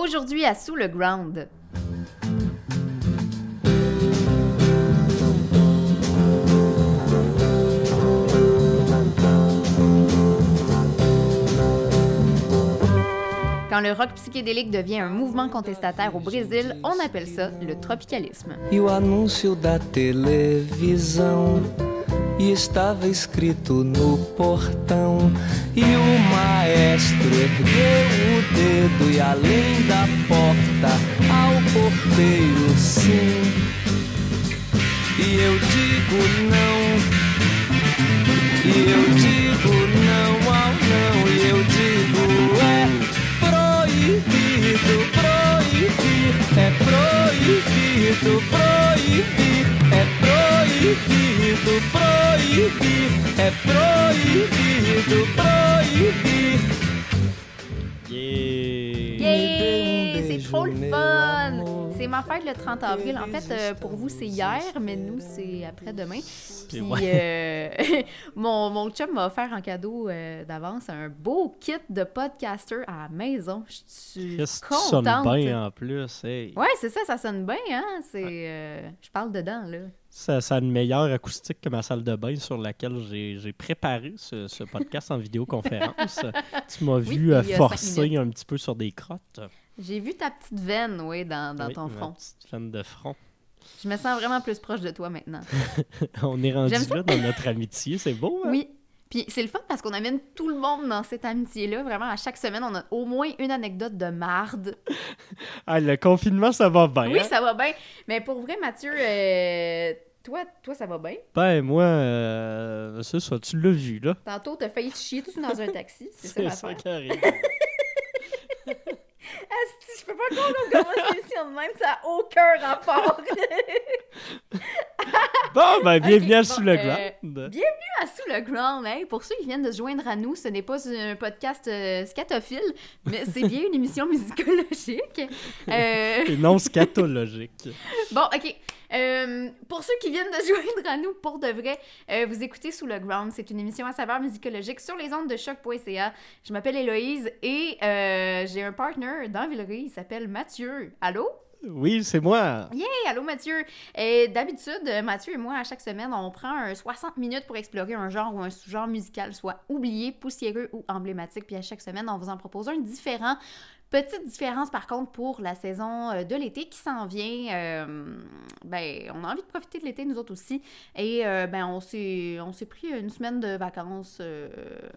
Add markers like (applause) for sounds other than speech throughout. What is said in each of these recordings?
Aujourd'hui à Sous le Ground. Quand le rock psychédélique devient un mouvement contestataire au Brésil, on appelle ça le tropicalisme. E e estava escrito no portão. E o maestro ergueu o dedo e além da porta ao porteiro sim. E eu digo não. E eu digo não ao não. E eu digo é proibido proibir é proibido proibir é proibido proibir é proibido proibir Yeah! Yay! C'est trop le fun! C'est ma fête le 30 avril. En fait, euh, pour vous, c'est hier, mais nous, c'est après-demain. Puis, ouais. euh, (laughs) mon, mon chum m'a offert en cadeau euh, d'avance un beau kit de podcaster à la maison. Je suis Qu'est-ce que tu sonnes contente. bien en plus. hey. Ouais, c'est ça, ça sonne bien, hein? C'est, euh, je parle dedans, là. Ça, ça a une meilleure acoustique que ma salle de bain sur laquelle j'ai préparé ce, ce podcast en vidéoconférence. (laughs) tu m'as Oui, vu euh, forcer un petit peu sur des crottes. J'ai vu ta petite veine, oui, dans, dans Oui, ton ma front. petite veine de front. Je me sens vraiment plus proche de toi maintenant. (laughs) On est rendu là dans notre amitié, c'est beau. hein? Oui. Puis c'est le fun parce qu'on amène tout le monde dans cette amitié-là. Vraiment, à chaque semaine, on a au moins une anecdote de marde. Ah, le confinement, ça va bien. Oui, hein? ça va bien. Mais pour vrai, Mathieu, euh, toi, toi, ça va bien? Ben, moi, euh, c'est ça, tu l'as vu, là. Tantôt, t'as failli te chier dessus dans un taxi. C'est ça ça qui arrive. (laughs) Asti, je peux pas croire qu'on commence l'émission (laughs) de même. Ça n'a aucun rapport. (laughs) Bon, ben, bienvenue à bon, Sous le euh, Ground. à Sous le Ground. Hey, pour ceux qui viennent de se joindre à nous, ce n'est pas un podcast euh, scatophile, mais c'est bien une émission musicologique. Euh, (laughs) Et non scatologique. Bon, OK. Euh, pour ceux qui viennent de (laughs) joindre à nous, pour de vrai, euh, vous écoutez Sous le Ground. C'est une émission à saveur musicologique sur les ondes de choc.ca. Je m'appelle Héloïse et euh, j'ai un partner dans Villeray. Il s'appelle Mathieu. Allô? Oui, c'est moi. Hey, allô Mathieu. Et d'habitude, euh, Mathieu et moi, à chaque semaine, on prend un 60 minutes pour explorer un genre ou un sous-genre musical, soit oublié, poussiéreux ou emblématique. Puis à chaque semaine, on vous en propose un différent. Petite différence par contre pour la saison euh, de l'été qui s'en vient. euh, ben, on a envie de profiter de l'été nous autres aussi. Et euh, ben, on s'est on s'est pris une semaine de vacances. euh,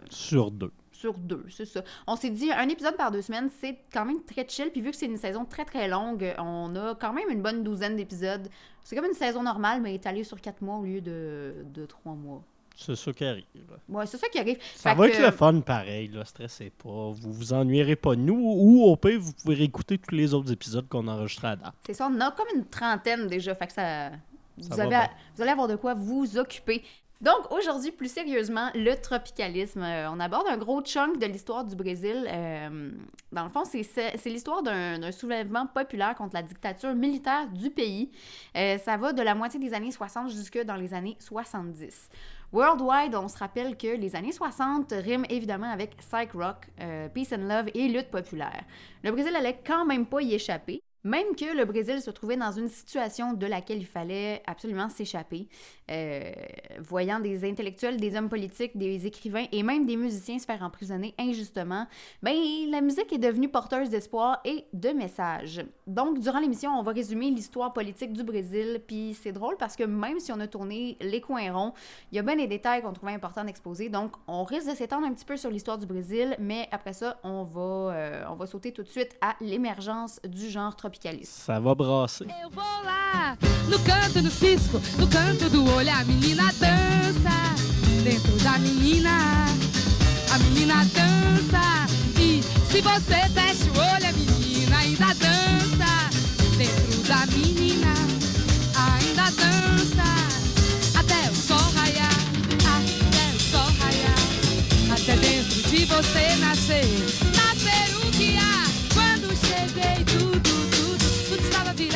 Sur deux. Sur deux, c'est ça. On s'est dit un épisode par deux semaines, c'est quand même très chill. Puis vu que c'est une saison très très longue, on a quand même une bonne douzaine d'épisodes. C'est comme une saison normale, mais étalée sur quatre mois au lieu de, de trois mois. C'est ça qui arrive. Ouais, c'est ça qui arrive. Ça Fait va que- être le fun pareil, là, stressez pas. Vous vous ennuierez pas de nous ou au pire, vous pouvez réécouter tous les autres épisodes qu'on a enregistrés à date. C'est ça, on a comme une trentaine déjà. Fait que ça. Vous, Ça avez, bien. vous allez avoir de quoi vous occuper. Donc, aujourd'hui, plus sérieusement, le tropicalisme. Euh, on aborde un gros chunk de l'histoire du Brésil. Euh, dans le fond, c'est l'histoire d'un soulèvement populaire contre la dictature militaire du pays. Euh, ça va de la moitié des années 60 jusque dans les années 70. Worldwide, on se rappelle que les années 60 riment évidemment avec psych rock, peace and love et lutte populaire. Le Brésil allait quand même pas y échapper. Même que le Brésil se trouvait dans une situation de laquelle il fallait absolument s'échapper, euh, voyant des intellectuels, des hommes politiques, des écrivains et même des musiciens se faire emprisonner injustement, ben la musique est devenue porteuse d'espoir et de messages. Donc, durant l'émission, on va résumer l'histoire politique du Brésil, puis c'est drôle parce que même si on a tourné les coins ronds, il y a bien des détails qu'on trouvait importants d'exposer. Donc, on risque de s'étendre un petit peu sur l'histoire du Brésil, mais après ça, on va, euh, on va sauter tout de suite à l'émergence du genre tropicaliste. Ça va brasser. Eu vou lá, no canto do cisco, no canto do olho, a menina dança. Dentro da menina, a menina dança. E se você fecha o olho, a menina ainda dança. Dentro da menina, ainda dança. Até o sol raiar, até o sol raiar. Até dentro de você nascer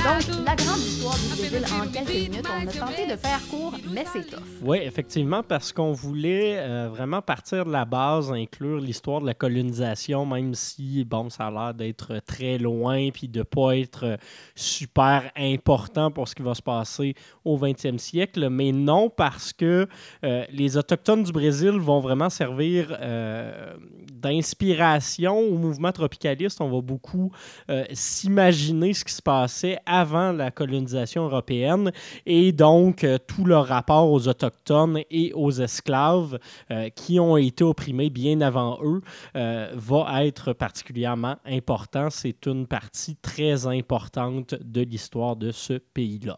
que la grande histoire du Brésil en quelques minutes. On a tenté de faire court, mais c'est tough. Oui, effectivement, parce qu'on voulait euh, vraiment partir de la base, inclure l'histoire de la colonisation, même si, bon, ça a l'air d'être très loin, puis de ne pas être super important pour ce qui va se passer au 20e siècle. Mais non, parce que euh, les Autochtones du Brésil vont vraiment servir euh, d'inspiration au mouvement tropicaliste. On va beaucoup euh, s'imaginer ce qui se passait avant la colonisation européenne et donc euh, tout le rapport aux Autochtones et aux esclaves euh, qui ont été opprimés bien avant eux euh, va être particulièrement important. C'est une partie très importante de l'histoire de ce pays-là.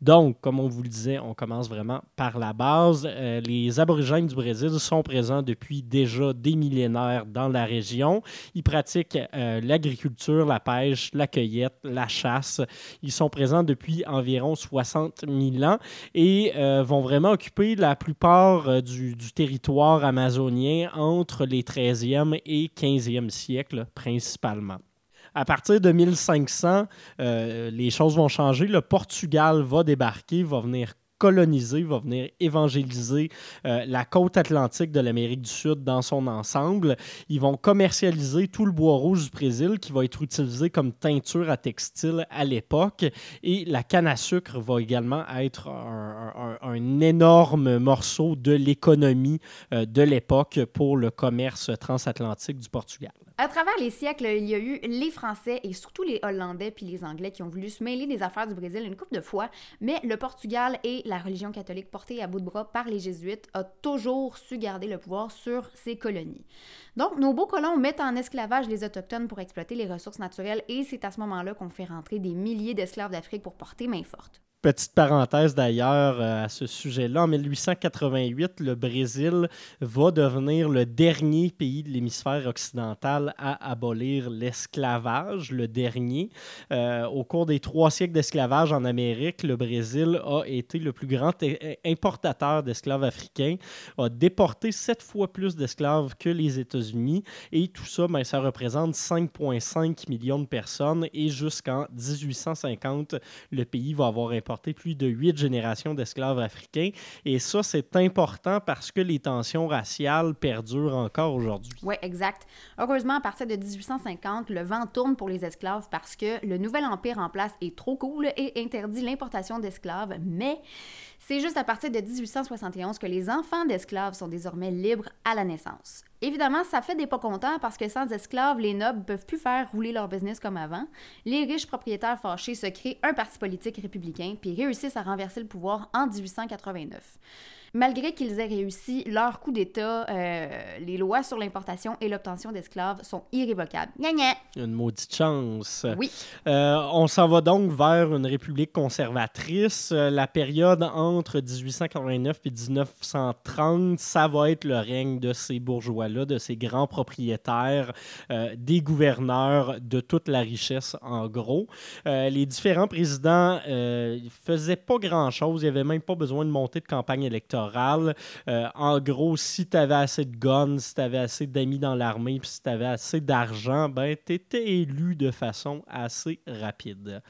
Donc, comme on vous le disait, on commence vraiment par la base. Les aborigènes du Brésil sont présents depuis déjà des millénaires dans la région. Ils pratiquent l'agriculture, la pêche, la cueillette, la chasse. Ils sont présents depuis environ 60 000 ans et euh, vont vraiment occuper la plupart euh, du, territoire amazonien entre les 13e et 15e siècles principalement. À partir de 1500, euh, les choses vont changer. Le Portugal va débarquer, va venir coloniser, va venir évangéliser euh, la côte atlantique de l'Amérique du Sud dans son ensemble. Ils vont commercialiser tout le bois rouge du Brésil qui va être utilisé comme teinture à textile à l'époque. Et la canne à sucre va également être un, énorme morceau de l'économie euh, de l'époque pour le commerce transatlantique du Portugal. À travers les siècles, il y a eu les Français et surtout les Hollandais puis les Anglais qui ont voulu se mêler des affaires du Brésil une couple de fois, mais le Portugal et la religion catholique portée à bout de bras par les Jésuites a toujours su garder le pouvoir sur ces colonies. Donc, nos beaux colons mettent en esclavage les Autochtones pour exploiter les ressources naturelles et c'est à ce moment-là qu'on fait rentrer des milliers d'esclaves d'Afrique pour porter main forte. Petite parenthèse d'ailleurs euh, à ce sujet-là, en 1888, le Brésil va devenir le dernier pays de l'hémisphère occidental à abolir l'esclavage, le dernier. Euh, au cours des trois siècles d'esclavage en Amérique, le Brésil a été le plus grand importateur d'esclaves africains, a déporté sept fois plus d'esclaves que les États-Unis et tout ça, ben, ça représente 5,5 millions de personnes et jusqu'en 1850, le pays va avoir importé plus de huit générations d'esclaves africains. Et ça, c'est important parce que les tensions raciales perdurent encore aujourd'hui. Oui, exact. Heureusement, à partir de 1850, le vent tourne pour les esclaves parce que le nouvel empire en place est trop cool et interdit l'importation d'esclaves, mais c'est juste à partir de 1871 que les enfants d'esclaves sont désormais libres à la naissance. Évidemment, ça fait des pas contents parce que sans esclaves, les nobles peuvent plus faire rouler leur business comme avant. Les riches propriétaires fâchés se créent un parti politique républicain puis réussissent à renverser le pouvoir en 1889. Malgré qu'ils aient réussi leur coup d'État, euh, les lois sur l'importation et l'obtention d'esclaves sont irrévocables. Gna gna! Une maudite chance. Oui. Euh, on s'en va donc vers une république conservatrice. Euh, la période entre 1889 et 1930, ça va être le règne de ces bourgeois-là, de ces grands propriétaires, euh, des gouverneurs, de toute la richesse en gros. Les différents présidents ne faisaient pas grand-chose. Il n'y avait même pas besoin de monter de campagne électorale. Euh, en gros, si tu avais assez de guns, si tu avais assez d'amis dans l'armée, puis si tu avais assez d'argent, ben, tu étais élu de façon assez rapide.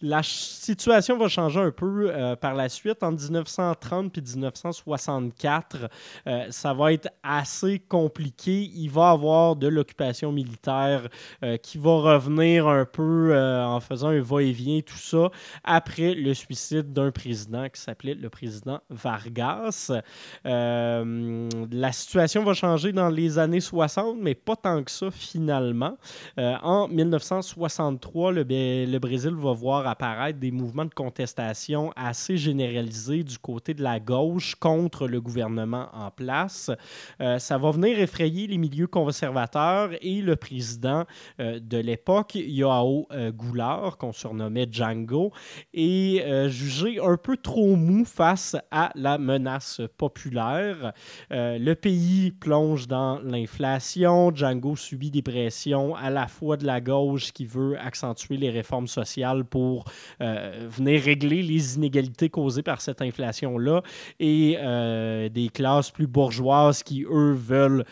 La situation va changer un peu euh, par la suite. En 1930 puis 1964, euh, ça va être assez compliqué. Il va y avoir de l'occupation militaire euh, qui va revenir un peu en faisant un va-et-vient, tout ça, après le suicide d'un président qui s'appelait le président Vargas. La situation va changer dans les années 60, mais pas tant que ça finalement. En 1963, le, Bé- le Brésil va voir apparaître des mouvements de contestation assez généralisés du côté de la gauche contre le gouvernement en place. Euh, ça va venir effrayer les milieux conservateurs et le président euh, de l'époque, Yoao euh, Goulart, qu'on surnommait Django, est jugé un peu trop mou face à la menace populaire. Le pays plonge dans l'inflation. Django subit des pressions à la fois de la gauche qui veut accentuer les réformes sociales pour euh, venir régler les inégalités causées par cette inflation-là et euh, des classes plus bourgeoises qui, eux, veulent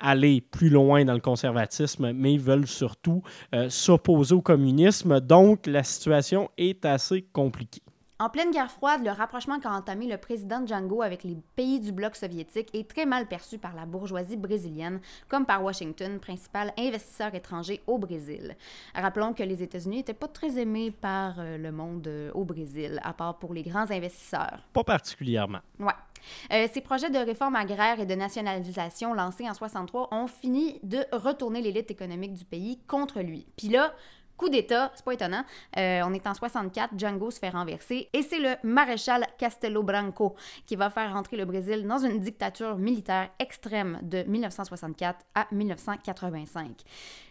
aller plus loin dans le conservatisme, mais veulent surtout euh, s'opposer au communisme. Donc, la situation est assez compliquée. En pleine guerre froide, le rapprochement qu'a entamé le président Django avec les pays du bloc soviétique est très mal perçu par la bourgeoisie brésilienne, comme par Washington, principal investisseur étranger au Brésil. Rappelons que les États-Unis n'étaient pas très aimés par euh, le monde euh, au Brésil, à part pour les grands investisseurs. Pas particulièrement. Ouais. Euh, ces projets de réforme agraire et de nationalisation lancés en 63 ont fini de retourner l'élite économique du pays contre lui. Puis là, coup d'État, c'est pas étonnant, euh, on est en 64, Django se fait renverser et c'est le maréchal Castelo Branco qui va faire rentrer le Brésil dans une dictature militaire extrême de 1964 à 1985.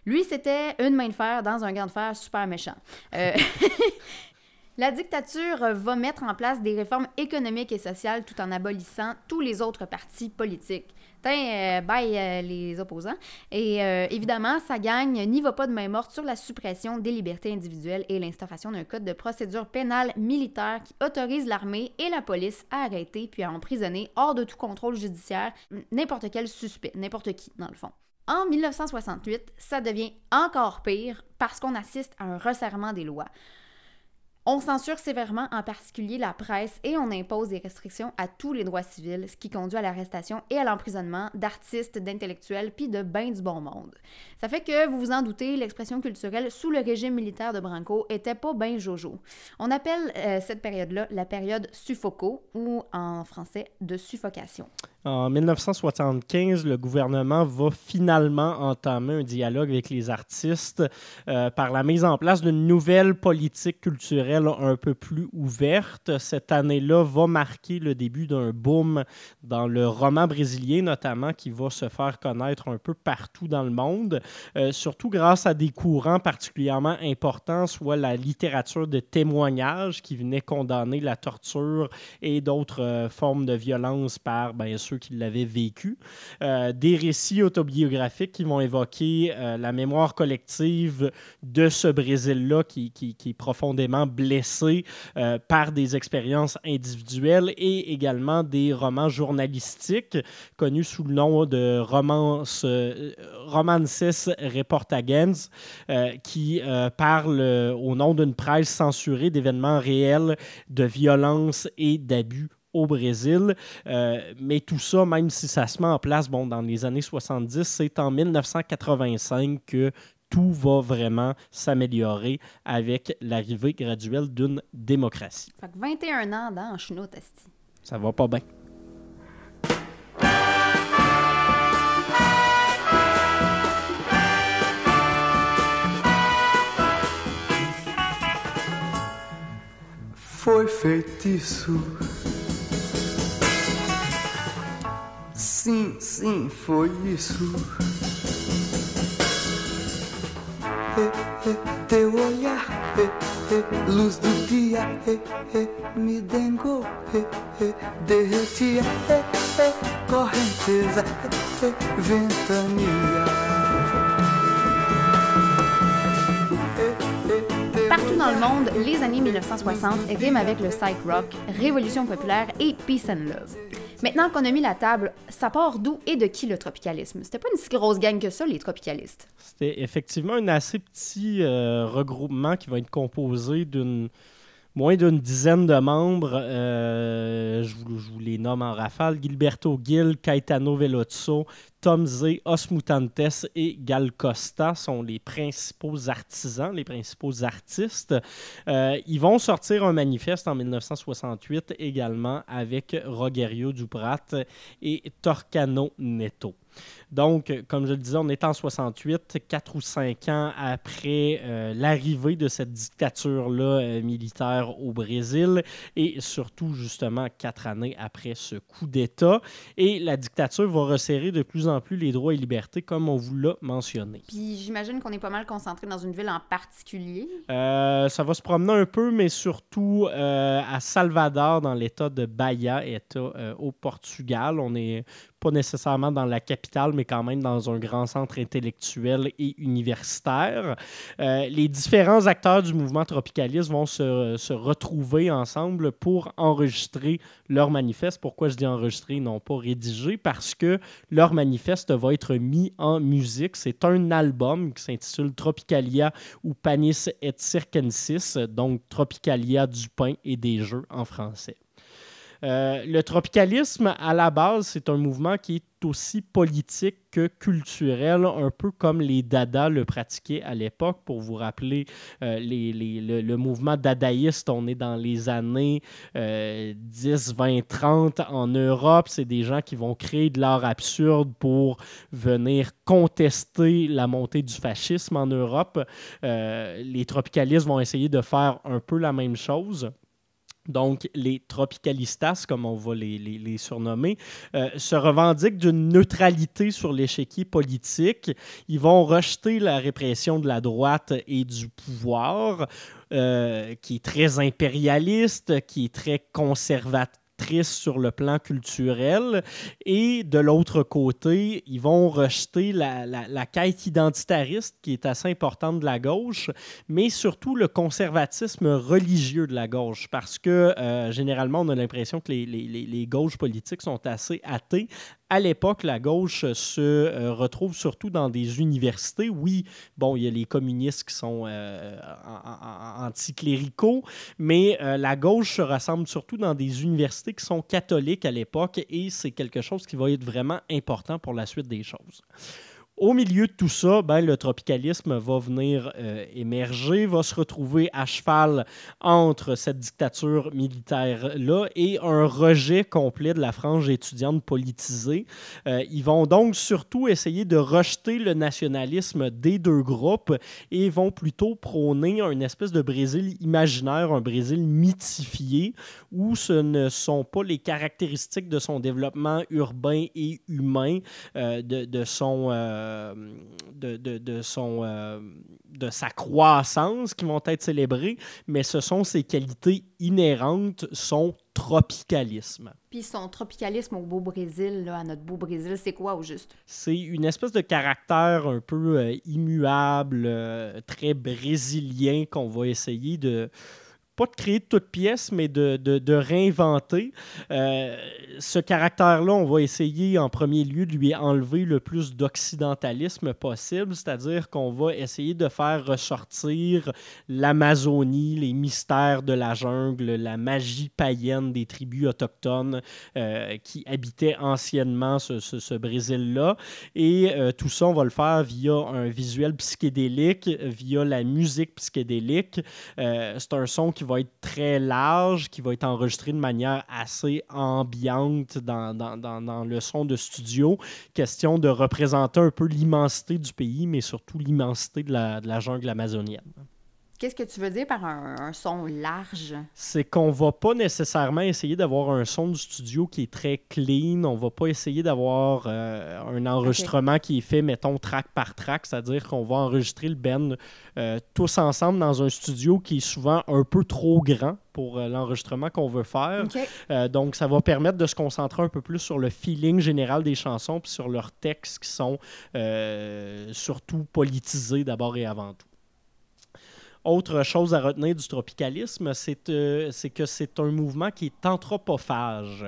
Lui, c'était une main de fer dans un gant de fer super méchant. Euh, (laughs) La dictature va mettre en place des réformes économiques et sociales tout en abolissant tous les autres partis politiques. Tiens, euh, euh, les opposants. Et euh, évidemment, sa gagne n'y va pas de main morte sur la suppression des libertés individuelles et l'instauration d'un code de procédure pénale militaire qui autorise l'armée et la police à arrêter puis à emprisonner hors de tout contrôle judiciaire n'importe quel suspect, n'importe qui dans le fond. En 1968, ça devient encore pire parce qu'on assiste à un resserrement des lois. On censure sévèrement en particulier la presse et on impose des restrictions à tous les droits civils, ce qui conduit à l'arrestation et à l'emprisonnement d'artistes, d'intellectuels puis de bains du bon monde. Ça fait que, vous vous en doutez, l'expression culturelle sous le régime militaire de Branco était pas ben jojo. On appelle euh, cette période-là la période suffoco ou en français de suffocation. En 1975, le gouvernement va finalement entamer un dialogue avec les artistes euh, par la mise en place d'une nouvelle politique culturelle un peu plus ouverte. Cette année-là va marquer le début d'un boom dans le roman brésilien, notamment, qui va se faire connaître un peu partout dans le monde, euh, surtout grâce à des courants particulièrement importants, soit la littérature de témoignages qui venait condamner la torture et d'autres euh, formes de violence par, bien sûr, qui l'avaient vécu. Euh, des récits autobiographiques qui vont évoquer euh, la mémoire collective de ce Brésil-là qui, est profondément blessé euh, par des expériences individuelles et également des romans journalistiques connus sous le nom de romance, Romances Reportagens qui parlent au nom d'une presse censurée d'événements réels de violence et d'abus au Brésil. Euh, mais tout ça, même si ça se met en place bon, dans les années 70, c'est en 1985 que tout va vraiment s'améliorer avec l'arrivée graduelle d'une démocratie. Fait que 21 ans dans Chenoute, Ça va pas bien. Foi feitiço Sim, sim, foi isso. teu olhar, luz do dia, me dengou, derretia, correnteza, ventania. Partout dans le monde, les années 1960 riment avec le psych rock, révolution populaire et peace and love. Maintenant qu'on a mis la table, ça part d'où et de qui le tropicalisme? C'était pas une si grosse gang que ça, les tropicalistes. C'était effectivement un assez petit euh, regroupement qui va être composé d'une moins d'une dizaine de membres. Euh, je, vous, les nomme en rafale. Gilberto Gil, Caetano Veloso, Tom Z, Osmutantes et Gal Costa sont les principaux artisans, les principaux artistes. Euh, ils vont sortir un manifeste en 1968 également avec Rogerio Duprat et Torcano Neto. Donc, comme je le disais, on est en 68, quatre ou cinq ans après euh, l'arrivée de cette dictature-là euh, militaire au Brésil et surtout, justement, quatre années après ce coup d'État. Et la dictature va resserrer de plus en plus les droits et libertés, comme on vous l'a mentionné. Puis j'imagine qu'on est pas mal concentré dans une ville en particulier. Euh, ça va se promener un peu, mais surtout à Salvador, dans l'état de Bahia, état au Portugal. On est pas nécessairement dans la capitale, mais quand même dans un grand centre intellectuel et universitaire. Euh, les différents acteurs du mouvement tropicaliste vont se, se, retrouver ensemble pour enregistrer leur manifeste. Pourquoi je dis enregistrer, non pas rédiger? Parce que leur manifeste va être mis en musique. C'est un album qui s'intitule Tropicalia ou Panis et Circensis, donc Tropicalia du pain et des jeux en français. Euh, le tropicalisme, à la base, c'est un mouvement qui est aussi politique que culturel, un peu comme les Dada le pratiquaient à l'époque. Pour vous rappeler, euh, le, mouvement dadaïste, on est dans les années euh, 10, 20, 30 en Europe. C'est des gens qui vont créer de l'art absurde pour venir contester la montée du fascisme en Europe. Euh, les tropicalistes vont essayer de faire un peu la même chose. Donc, les tropicalistas, comme on va les, les, surnommer, euh, se revendiquent d'une neutralité sur l'échiquier politique. Ils vont rejeter la répression de la droite et du pouvoir, euh, qui est très impérialiste, qui est très conservateur sur le plan culturel. Et de l'autre côté, ils vont rejeter la, la, la, quête identitariste qui est assez importante de la gauche, mais surtout le conservatisme religieux de la gauche, parce que euh, généralement, on a l'impression que les, les, les, gauches politiques sont assez athées, à l'époque, la gauche se euh, retrouve surtout dans des universités. Oui, bon, il y a les communistes qui sont euh, anticléricaux, mais euh, la gauche se rassemble surtout dans des universités qui sont catholiques à l'époque et c'est quelque chose qui va être vraiment important pour la suite des choses. Au milieu de tout ça, ben, le tropicalisme va venir euh, émerger, va se retrouver à cheval entre cette dictature militaire-là et un rejet complet de la frange étudiante politisée. Euh, ils vont donc surtout essayer de rejeter le nationalisme des deux groupes et vont plutôt prôner une espèce de Brésil imaginaire, un Brésil mythifié, où ce ne sont pas les caractéristiques de son développement urbain et humain, euh, de, de, son euh, de, de, de, son, euh, de sa croissance qui vont être célébrées, mais ce sont ses qualités inhérentes, son tropicalisme. Puis son tropicalisme au beau Brésil, là, à notre beau Brésil, c'est quoi au juste? C'est une espèce de caractère un peu euh, immuable, très brésilien qu'on va essayer de pas de créer de toutes pièces, mais de, de, réinventer. Euh, ce caractère-là, on va essayer en premier lieu de lui enlever le plus d'occidentalisme possible, c'est-à-dire qu'on va essayer de faire ressortir l'Amazonie, les mystères de la jungle, la magie païenne des tribus autochtones euh, qui habitaient anciennement ce, ce, Brésil-là. Et euh, tout ça, on va le faire via un visuel psychédélique, via la musique psychédélique. C'est un son qui va être très large, qui va être enregistré de manière assez ambiante dans, le son de studio. Question de représenter un peu l'immensité du pays, mais surtout l'immensité de la jungle amazonienne. Qu'est-ce que tu veux dire par un, un son large? C'est qu'on va pas nécessairement essayer d'avoir un son du studio qui est très clean. On va pas essayer d'avoir euh, un enregistrement okay. qui est fait, mettons, track par track. C'est-à-dire qu'on va enregistrer le band euh, tous ensemble dans un studio qui est souvent un peu trop grand pour euh, l'enregistrement qu'on veut faire. Okay. Euh, donc, ça va permettre de se concentrer un peu plus sur le feeling général des chansons puis sur leurs textes qui sont euh, surtout politisés d'abord et avant tout. Autre chose à retenir du tropicalisme, c'est euh, que c'est un mouvement qui est anthropophage.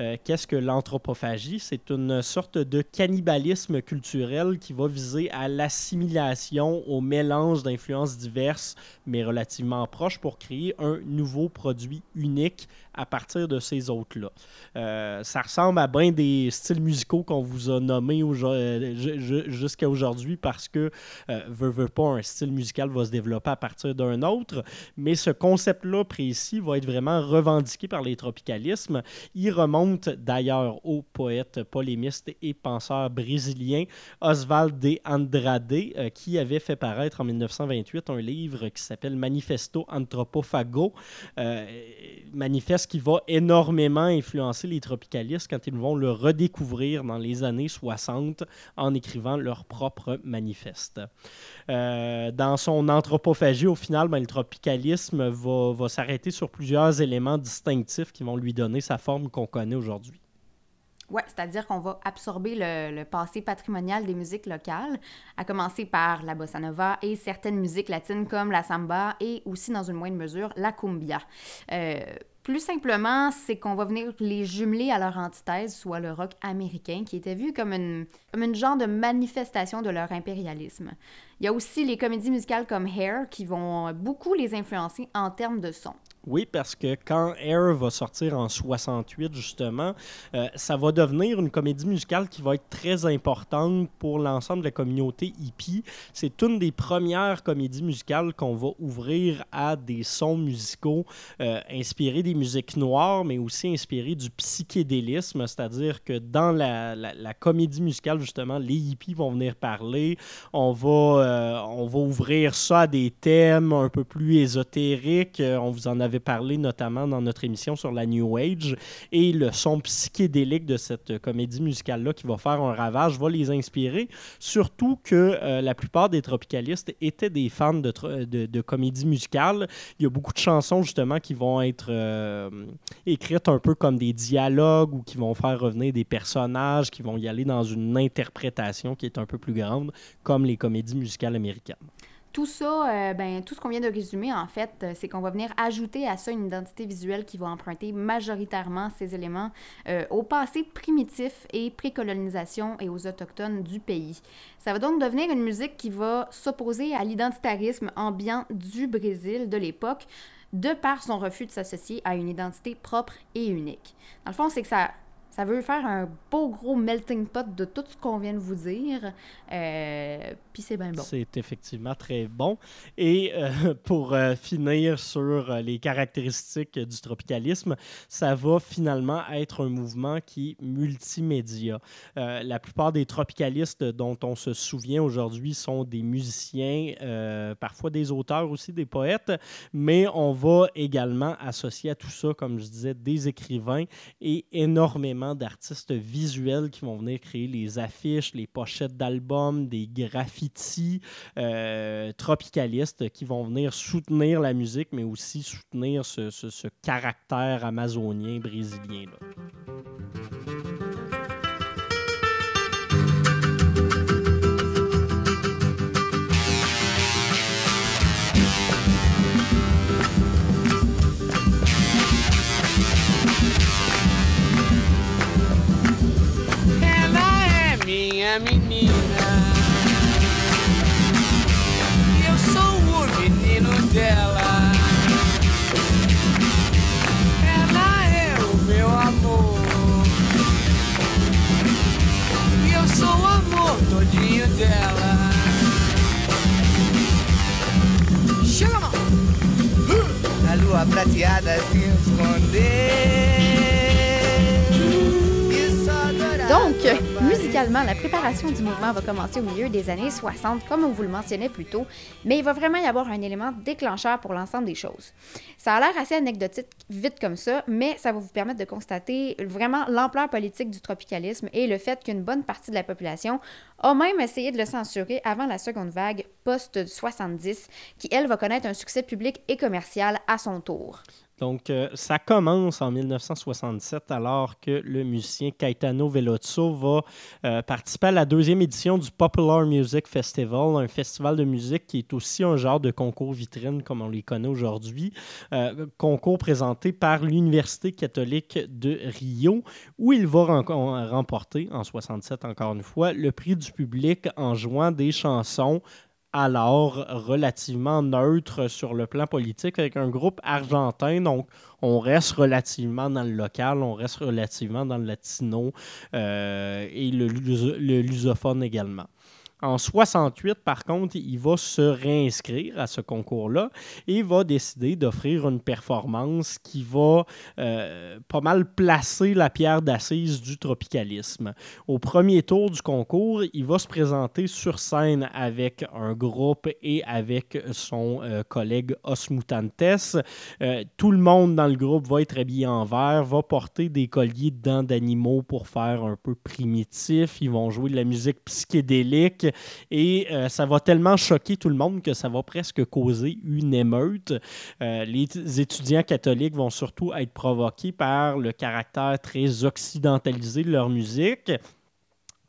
Euh, Qu'est-ce que l'anthropophagie? C'est une sorte de cannibalisme culturel qui va viser à l'assimilation, au mélange d'influences diverses, mais relativement proches, pour créer un nouveau produit unique à partir de ces autres-là. Euh, ça ressemble à bien des styles musicaux qu'on vous a nommés jusqu'à aujourd'hui parce que, veut, veut pas, un style musical va se développer à partir d'un autre, mais ce concept-là précis va être vraiment revendiqué par les tropicalismes. Il remonte d'ailleurs au poète polémiste et penseur brésilien Oswald de Andrade, euh, qui avait fait paraître en 1928 un livre qui s'appelle Manifesto Anthropofago, euh, manifeste qui va énormément influencer les tropicalistes quand ils vont le redécouvrir dans les années 60 en écrivant leur propre manifeste. Euh, dans son anthropophagie, au final, ben, le tropicalisme va, s'arrêter sur plusieurs éléments distinctifs qui vont lui donner sa forme qu'on connaît aujourd'hui. Ouais, c'est-à-dire qu'on va absorber le, le passé patrimonial des musiques locales, à commencer par la bossa nova et certaines musiques latines comme la samba et aussi, dans une moindre mesure, la cumbia. Euh, plus simplement, c'est qu'on va venir les jumeler à leur antithèse, soit le rock américain, qui était vu comme une, comme une genre de manifestation de leur impérialisme. Il y a aussi les comédies musicales comme Hair qui vont beaucoup les influencer en termes de son. Oui, parce que quand Air va sortir en 68, justement, euh, ça va devenir une comédie musicale qui va être très importante pour l'ensemble de la communauté hippie. C'est une des premières comédies musicales qu'on va ouvrir à des sons musicaux euh, inspirés des musiques noires, mais aussi inspirés du psychédélisme, c'est-à-dire que dans la, comédie musicale, justement, les hippies vont venir parler. On va, euh, on va ouvrir ça à des thèmes un peu plus ésotériques. On vous en avait parlé notamment dans notre émission sur la New Age et le son psychédélique de cette comédie musicale-là qui va faire un ravage va les inspirer. Surtout que euh, la plupart des tropicalistes étaient des fans de, de, de, comédie musicale. Il y a beaucoup de chansons justement qui vont être euh, écrites un peu comme des dialogues ou qui vont faire revenir des personnages, qui vont y aller dans une interprétation qui est un peu plus grande, comme les comédies musicales américaines. Tout ça, euh, ben, tout ce qu'on vient de résumer, en fait, euh, c'est qu'on va venir ajouter à ça une identité visuelle qui va emprunter majoritairement ces éléments euh, au passé primitif et pré-colonisation et aux autochtones du pays. Ça va donc devenir une musique qui va s'opposer à l'identitarisme ambiant du Brésil de l'époque, de par son refus de s'associer à une identité propre et unique. Dans le fond, c'est que ça ça veut faire un beau gros melting pot de tout ce qu'on vient de vous dire. Euh, Puis c'est bien bon. C'est effectivement très bon. Et euh, (laughs) pour euh, finir sur les caractéristiques du tropicalisme, ça va finalement être un mouvement qui est multimédia. La plupart des tropicalistes dont on se souvient aujourd'hui sont des musiciens, parfois des auteurs aussi, des poètes, mais on va également associer à tout ça, comme je disais, des écrivains et énormément d'artistes visuels qui vont venir créer les affiches, les pochettes d'albums, des graffitis euh, tropicalistes qui vont venir soutenir la musique, mais aussi soutenir ce, ce, caractère amazonien brésilien. Là. Minha menina. Eu sou o menino dela. Ela é o meu amor. E eu sou o amor todinho dela. Chega, mão! A lua prateada se esconder. Musicalement, la préparation du mouvement va commencer au milieu des années 60, comme on vous le mentionnait plus tôt, mais il va vraiment y avoir un élément déclencheur pour l'ensemble des choses. Ça a l'air assez anecdotique, vite comme ça, mais ça va vous permettre de constater vraiment l'ampleur politique du tropicalisme et le fait qu'une bonne partie de la population a même essayé de le censurer avant la seconde vague post-70, qui, elle, va connaître un succès public et commercial à son tour. Donc, euh, ça commence en 1967 alors que le musicien Caetano Veloso va euh, participer à la deuxième édition du Popular Music Festival, un festival de musique qui est aussi un genre de concours vitrine comme on les connaît aujourd'hui. Euh, concours présenté par l'Université catholique de Rio, où il va remporter en 67 encore une fois le prix du public en jouant des chansons alors relativement neutre sur le plan politique avec un groupe argentin. Donc, on reste relativement dans le local, on reste relativement dans le latino euh, et le, le lusophone également. En 68, par contre, il va se réinscrire à ce concours-là et va décider d'offrir une performance qui va euh, pas mal placer la pierre d'assise du tropicalisme. Au premier tour du concours, il va se présenter sur scène avec un groupe et avec son euh, collègue Osmutantes. Euh, tout le monde dans le groupe va être habillé en vert, va porter des colliers de dents d'animaux pour faire un peu primitif. Ils vont jouer de la musique psychédélique. Et euh, ça va tellement choquer tout le monde que ça va presque causer une émeute. Euh, les étudiants catholiques vont surtout être provoqués par le caractère très occidentalisé de leur musique.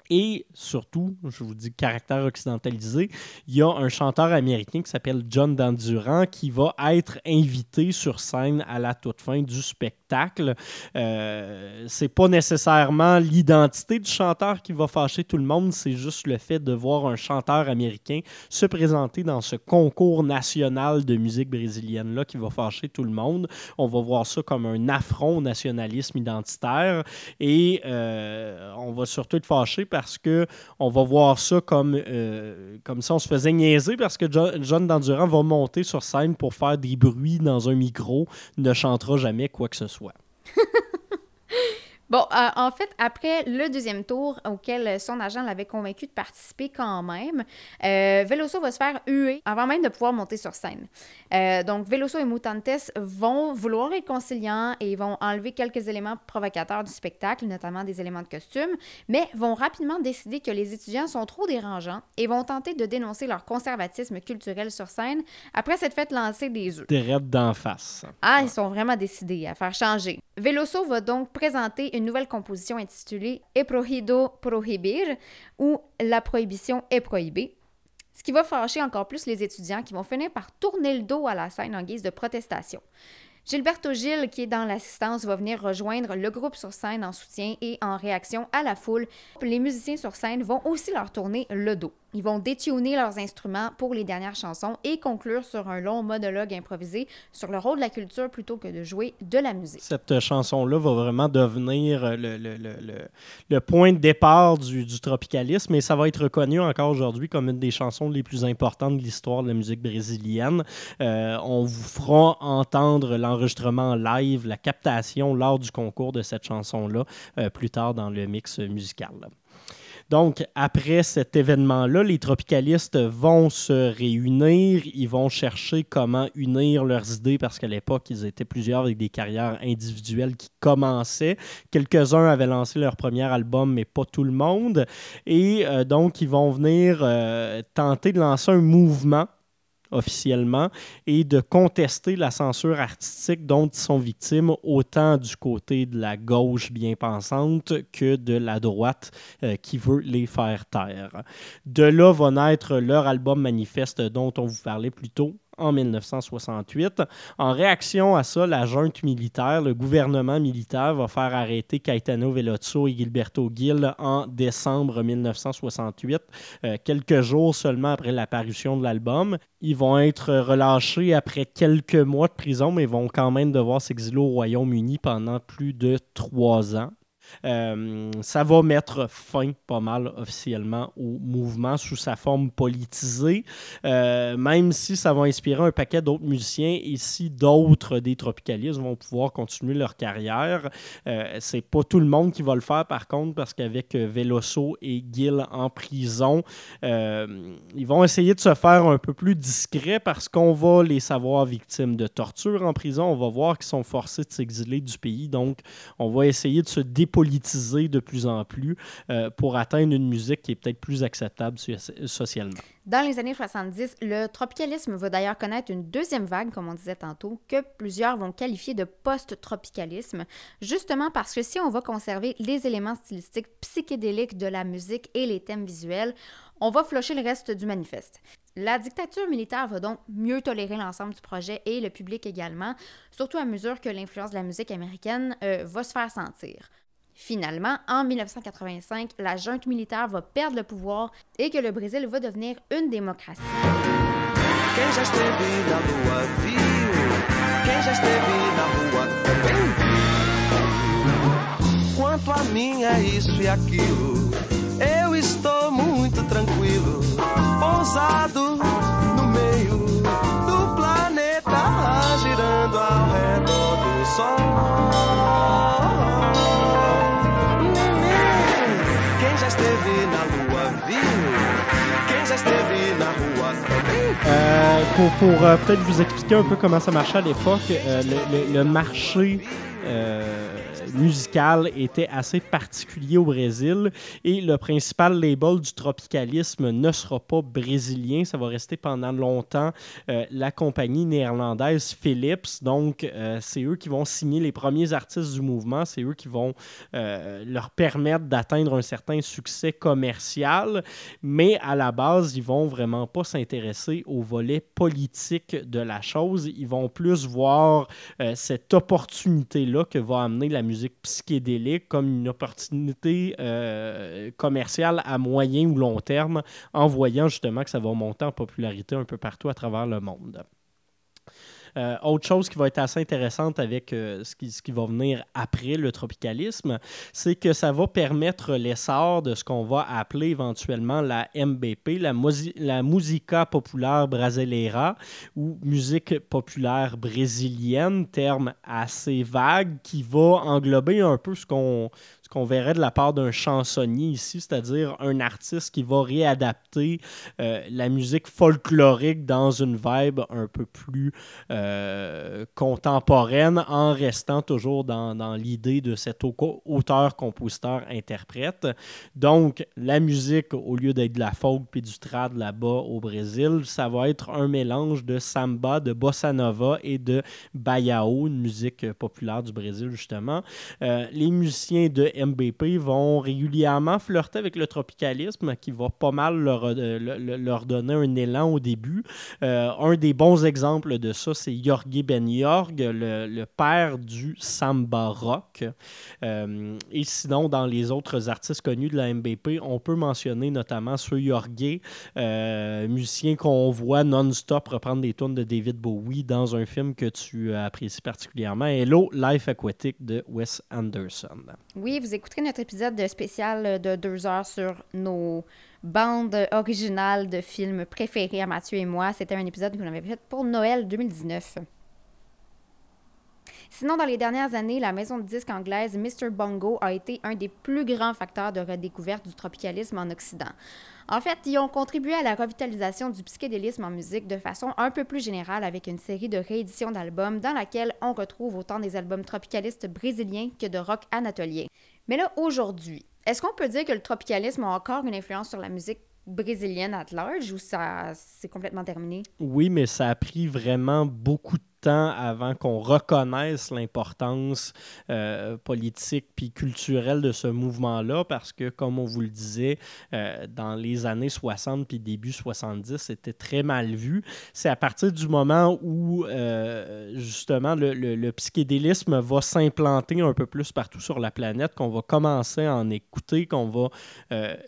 Et surtout, je vous dis caractère occidentalisé, il y a un chanteur américain qui s'appelle John Dandurand qui va être invité sur scène à la toute fin du spectacle. Euh, c'est pas nécessairement l'identité du chanteur qui va fâcher tout le monde, c'est juste le fait de voir un chanteur américain se présenter dans ce concours national de musique brésilienne-là qui va fâcher tout le monde. On va voir ça comme un affront au nationalisme identitaire et euh, on va surtout être fâché parce que on va voir ça comme, euh, comme si on se faisait niaiser parce que John, John Dandurand va monter sur scène pour faire des bruits dans un micro, ne chantera jamais quoi que ce soit. Bon, euh, en fait, après le deuxième tour, auquel son agent l'avait convaincu de participer quand même, euh, Veloso va se faire huer avant même de pouvoir monter sur scène. Euh, donc, Veloso et Mutantes vont vouloir être conciliants et vont enlever quelques éléments provocateurs du spectacle, notamment des éléments de costume, mais vont rapidement décider que les étudiants sont trop dérangeants et vont tenter de dénoncer leur conservatisme culturel sur scène après s'être fait lancer des œufs. Direct d'en face. Ah, ils sont vraiment décidés à faire changer. Veloso va donc présenter une nouvelle composition intitulée E prohido prohibir ou La prohibition est prohibée. Ce qui va fâcher encore plus les étudiants qui vont finir par tourner le dos à la scène en guise de protestation. Gilberto Gil, qui est dans l'assistance, va venir rejoindre le groupe sur scène en soutien et en réaction à la foule. Les musiciens sur scène vont aussi leur tourner le dos. Ils vont détuner leurs instruments pour les dernières chansons et conclure sur un long monologue improvisé sur le rôle de la culture plutôt que de jouer de la musique. Cette chanson-là va vraiment devenir le, point de départ du, du tropicalisme et ça va être reconnu encore aujourd'hui comme une des chansons les plus importantes de l'histoire de la musique brésilienne. Euh, on vous fera entendre l'enregistrement live, la captation lors du concours de cette chanson-là euh, plus tard dans le mix musical. Donc, après cet événement-là, les tropicalistes vont se réunir, ils vont chercher comment unir leurs idées parce qu'à l'époque, ils étaient plusieurs avec des carrières individuelles qui commençaient. Quelques-uns avaient lancé leur premier album, mais pas tout le monde. Et euh, donc, ils vont venir euh, tenter de lancer un mouvement officiellement et de contester la censure artistique dont ils sont victimes autant du côté de la gauche bien pensante que de la droite euh, qui veut les faire taire. De là va naître leur album manifeste dont on vous parlait plus tôt en 1968. En réaction à ça, la junte militaire, le gouvernement militaire va faire arrêter Caetano Veloso et Gilberto Gil en décembre 1968, euh, quelques jours seulement après la parution de l'album. Ils vont être relâchés après quelques mois de prison, mais vont quand même devoir s'exiler au Royaume-Uni pendant plus de trois ans. Euh, ça va mettre fin pas mal officiellement au mouvement sous sa forme politisée, euh, même si ça va inspirer un paquet d'autres musiciens et si d'autres des tropicalistes vont pouvoir continuer leur carrière. Euh, c'est pas tout le monde qui va le faire par contre parce qu'avec Veloso et Gill en prison, ils vont essayer de se faire un peu plus discret parce qu'on va les savoir victimes de torture en prison. On va voir qu'ils sont forcés de s'exiler du pays. Donc, on va essayer de se dépolitiser de plus en plus euh, pour atteindre une musique qui est peut-être plus acceptable so- socialement. Dans les années 70, le tropicalisme va d'ailleurs connaître une deuxième vague, comme on disait tantôt, que plusieurs vont qualifier de post-tropicalisme, justement parce que si on va conserver les éléments stylistiques psychédéliques de la musique et les thèmes visuels, on va flusher le reste du manifeste. La dictature militaire va donc mieux tolérer l'ensemble du projet et le public également, surtout à mesure que l'influence de la musique américaine euh, va se faire sentir. Finalement, en 1985, la junte militaire va perdre le pouvoir et que le Brésil va devenir une démocratie. Quanto mim isso e. Eu estou muito tranquilo. No meio do planeta, girando. Pour euh, peut-être vous expliquer un peu comment ça marchait à l'époque, euh, le, le- le marché euh, musical était assez particulier au Brésil et le principal label du tropicalisme ne sera pas brésilien. Ça va rester pendant longtemps euh, la compagnie néerlandaise Philips. Donc, euh, c'est eux qui vont signer les premiers artistes du mouvement. C'est eux qui vont euh, leur permettre d'atteindre un certain succès commercial. Mais à la base, ils vont vraiment pas s'intéresser au volet politique de la chose. Ils vont plus voir cette opportunité-là que va amener la musique psychédélique comme une opportunité commerciale à moyen ou long terme en voyant justement que ça va monter en popularité un peu partout à travers le monde. Euh, autre chose qui va être assez intéressante avec euh, ce, qui, va venir après le tropicalisme, c'est que ça va permettre l'essor de ce qu'on va appeler éventuellement la MBP, la, la Musica Popular Brasileira ou musique populaire brésilienne, terme assez vague qui va englober un peu ce qu'on qu'on verrait de la part d'un chansonnier ici, c'est-à-dire un artiste qui va réadapter euh, la musique folklorique dans une vibe un peu plus euh, contemporaine en restant toujours dans, l'idée de cet auteur, compositeur, interprète. Donc, la musique, au lieu d'être de la folk puis du trad là-bas au Brésil, ça va être un mélange de samba, de bossa nova et de baião, une musique populaire du Brésil, justement. Euh, les musiciens de MBP vont régulièrement flirter avec le tropicalisme qui va pas mal leur, euh, leur donner un élan au début. Euh, un des bons exemples de ça, c'est Jorge Ben Jorg, le, père du samba rock. Euh, et sinon, dans les autres artistes connus de la MBP, on peut mentionner notamment ce Jorge, musicien qu'on voit non-stop reprendre des tunes de David Bowie dans un film que tu apprécies particulièrement, Hello, Life Aquatic de Wes Anderson. Oui, vous écouterez notre épisode spécial de deux heures sur nos bandes originales de films préférés à Mathieu et moi. C'était un épisode qu'on avait fait pour Noël 2019. Sinon, dans les dernières années, la maison de disques anglaise Mr. Bongo a été un des plus grands facteurs de redécouverte du tropicalisme en Occident. En fait, ils ont contribué à la revitalisation du psychédélisme en musique de façon un peu plus générale avec une série de rééditions d'albums dans laquelle on retrouve autant des albums tropicalistes brésiliens que de rock anatolien. Mais là, aujourd'hui, est-ce qu'on peut dire que le tropicalisme a encore une influence sur la musique brésilienne at large ou ça c'est complètement terminé? Oui, mais ça a pris vraiment beaucoup de avant qu'on reconnaisse l'importance euh, politique puis culturelle de ce mouvement-là, parce que, comme on vous le disait, euh, dans les années 60 puis début 70, c'était très mal vu. C'est à partir du moment où, euh, justement, le, psychédélisme va s'implanter un peu plus partout sur la planète, qu'on va commencer à en écouter, qu'on va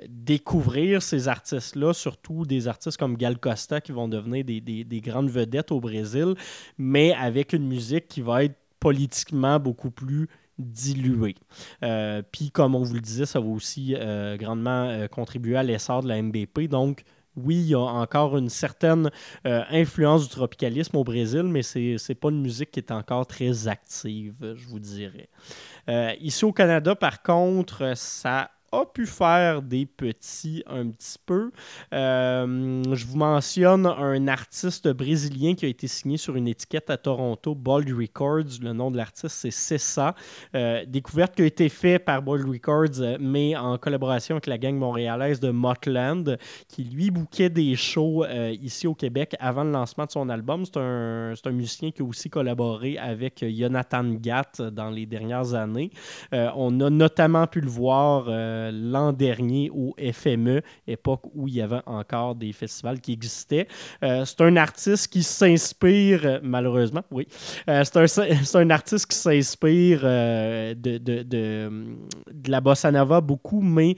découvrir ces artistes-là, surtout des artistes comme Gal Costa qui vont devenir des, des grandes vedettes au Brésil, mais avec une musique qui va être politiquement beaucoup plus diluée. Euh, puis, comme on vous le disait, ça va aussi euh, grandement euh, contribuer à l'essor de la MBP. Donc, oui, il y a encore une certaine influence du tropicalisme au Brésil, mais ce n'est pas une musique qui est encore très active, je vous dirais. ici au Canada, par contre, ça a pu faire des petits un petit peu. Euh, je vous mentionne un artiste brésilien qui a été signé sur une étiquette à Toronto, Bold Records. Le nom de l'artiste, c'est Cessa. Euh, découverte qui a été faite par Bold Records, mais en collaboration avec la gang montréalaise de Motland, qui lui bouquait des shows euh, ici au Québec avant le lancement de son album. C'est un, un, musicien qui a aussi collaboré avec Jonathan Gatt dans les dernières années. on a notamment pu le voir euh, l'an dernier au FME, époque où il y avait encore des festivals qui existaient. Euh, c'est un artiste qui s'inspire, malheureusement, oui, euh, c'est un, (laughs) un, artiste qui s'inspire de, de, de, la bossa nova beaucoup, mais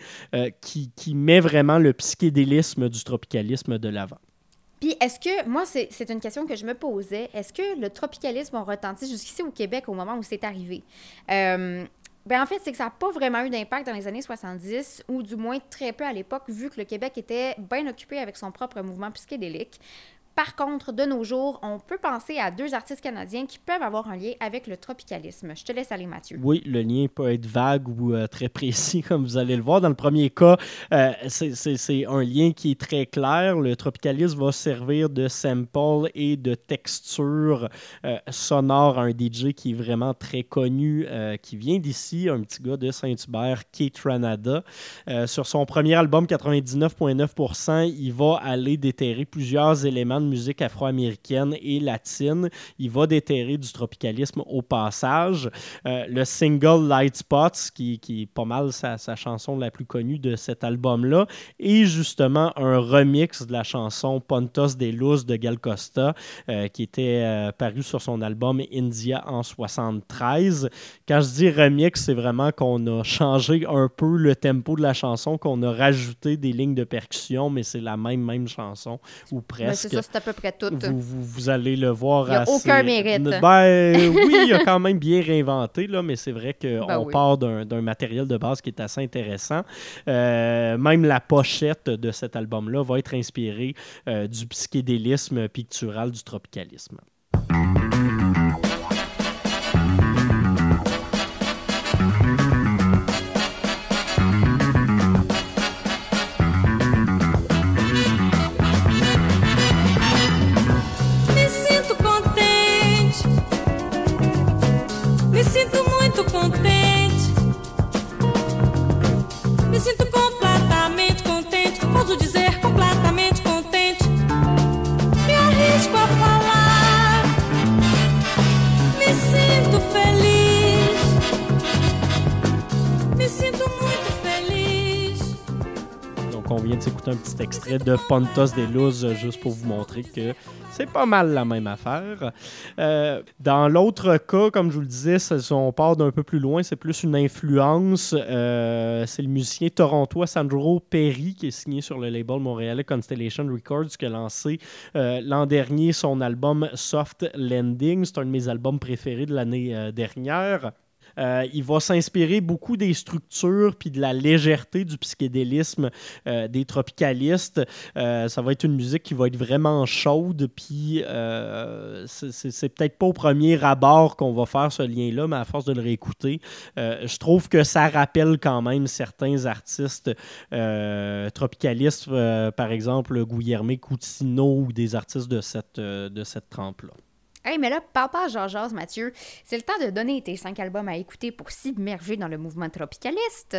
qui, qui met vraiment le psychédélisme du tropicalisme de l'avant. Puis est-ce que, moi, c'est une question que je me posais, est-ce que le tropicalisme a retenti jusqu'ici au Québec au moment où c'est arrivé? Ben en fait, c'est que ça n'a pas vraiment eu d'impact dans les années 70, ou du moins très peu à l'époque, vu que le Québec était bien occupé avec son propre mouvement psychédélique. Par contre, de nos jours, on peut penser à deux artistes canadiens qui peuvent avoir un lien avec le tropicalisme. Je te laisse aller, Mathieu. Oui, le lien peut être vague ou euh, très précis, (laughs) comme vous allez le voir. Dans le premier cas, euh, c'est- un lien qui est très clair. Le tropicalisme va servir de sample et de texture euh, sonore à un DJ qui est vraiment très connu, qui vient d'ici, un petit gars de Saint-Hubert, Kate Ranada. Sur son premier album, 99,9%, il va aller déterrer plusieurs éléments de musique afro-américaine et latine. Il va déterrer du tropicalisme au passage. Euh, le single Light Spots, qui, qui est pas mal sa, sa chanson la plus connue de cet album-là, et justement un remix de la chanson Pontos de Luz de Gal Costa, euh, qui était euh, paru sur son album India en 73. Quand je dis remix, c'est vraiment qu'on a changé un peu le tempo de la chanson, qu'on a rajouté des lignes de percussion, mais c'est la même, même chanson, ou Ben, presque. À peu près tout. Vous, vous- vous allez le voir. Il y a assez- aucun mérite. Ben oui, il a quand même bien réinventé, là, mais c'est vrai qu'on Ben oui. part d'un d'un matériel de base qui est assez intéressant. Euh, même la pochette de cet album-là va être inspirée euh, du psychédélisme pictural du tropicalisme. dizer. Vient de s'écouter un petit extrait de Pontos de Luz juste pour vous montrer que c'est pas mal la même affaire. Euh, dans l'autre cas, comme je vous le disais, on part d'un peu plus loin, c'est plus une influence. Euh, c'est le musicien torontois Sandro Perry qui est signé sur le label montréalais Constellation Records qui a lancé euh, l'an dernier son album Soft Landing. C'est un de mes albums préférés de l'année dernière. Euh, il va s'inspirer beaucoup des structures puis de la légèreté du psychédélisme euh, des tropicalistes. Euh, ça va être une musique qui va être vraiment chaude, puis c'est- peut-être pas au premier abord qu'on va faire ce lien-là, mais à force de le réécouter, je trouve que ça rappelle quand même certains artistes tropicalistes, par exemple Guillermo Coutinho ou des artistes de cette, de cette trempe-là. Hey, mais là, à Georges, Mathieu. C'est le temps de donner tes cinq albums à écouter pour s'immerger dans le mouvement tropicaliste.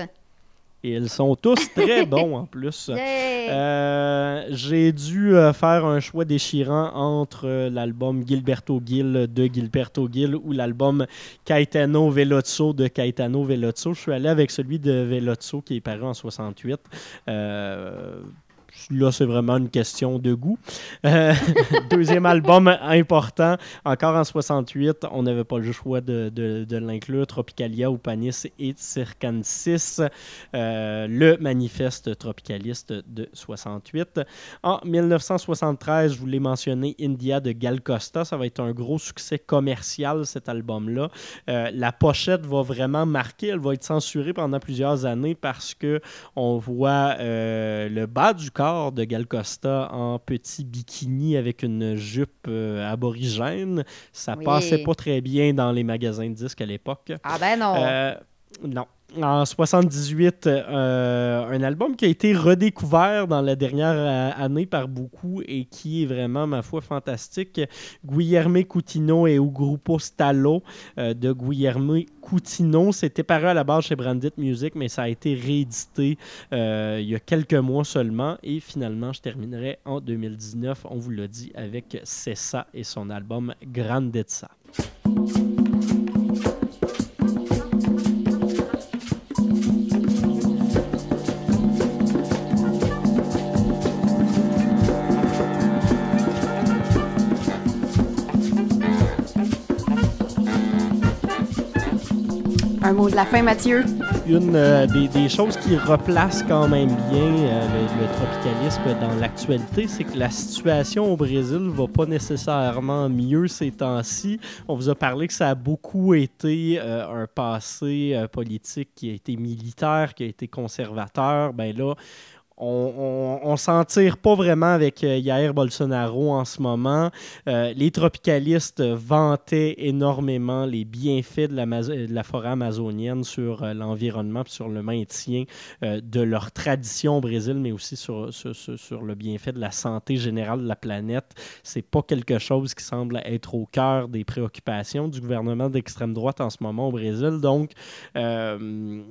Et ils sont tous très (laughs) bons en plus. Euh, J'ai dû euh, faire un choix déchirant entre euh, l'album Gilberto Gil de Gilberto Gil ou l'album Caetano Velozzo de Caetano Velozzo. Je suis allé avec celui de Velozzo qui est paru en 68. Euh, Là, c'est vraiment une question de goût. Euh, (laughs) deuxième album important, encore en 68, on n'avait pas le choix de, de- l'inclure, Tropicalia, Upanis et Circensis, euh, le manifeste tropicaliste de 68. En 1973, je vous l'ai mentionné, India de Gal Costa, ça va être un gros succès commercial, cet album-là. Euh, la pochette va vraiment marquer, elle va être censurée pendant plusieurs années parce que on voit euh, le bas du corps de Gal Costa en petit bikini avec une jupe euh, aborigène. Ça Oui. passait pas très bien dans les magasins de disques à l'époque. Ah ben non! Euh, non. En 78, euh, un album qui a été redécouvert dans la dernière euh, année par beaucoup et qui est vraiment, ma foi, fantastique. Guillermo Coutinho et au Grupo Stallo euh, de Guillermo Coutinho. C'était paru à la base chez Brandit Music, mais ça a été réédité il y a quelques mois seulement. Et finalement, je terminerai en 2019, on vous l'a dit, avec Cessa et son album Grandezza. Un mot de la fin, Mathieu. une euh, des, choses qui replace quand même bien euh, le, tropicalisme dans l'actualité, c'est que la situation au Brésil va pas nécessairement mieux ces temps-ci. On vous a parlé que ça a beaucoup été euh, un passé politique qui a été militaire, qui a été conservateur. Ben là, on, on, on s'en tire pas vraiment avec euh, Jair Bolsonaro en ce moment. Euh, les tropicalistes vantaient énormément les bienfaits de la, la forêt amazonienne sur euh, l'environnement sur le maintien euh, de leur tradition au Brésil, mais aussi sur, sur, le bienfait de la santé générale de la planète. C'est pas quelque chose qui semble être au cœur des préoccupations du gouvernement d'extrême droite en ce moment au Brésil. Donc, euh,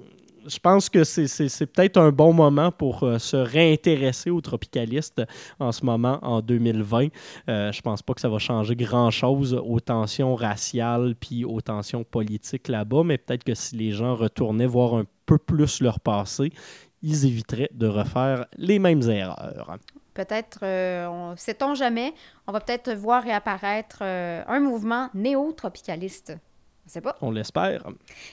je pense que c'est- peut-être un bon moment pour euh, se réintéresser aux tropicalistes en ce moment, en 2020. Euh, je pense pas que ça va changer grand-chose aux tensions raciales puis aux tensions politiques là-bas, mais peut-être que si les gens retournaient voir un peu plus leur passé, ils éviteraient de refaire les mêmes erreurs. Peut-être, euh, on- sait-on jamais, on va peut-être voir réapparaître euh, un mouvement néo-tropicaliste. On sait pas. On l'espère.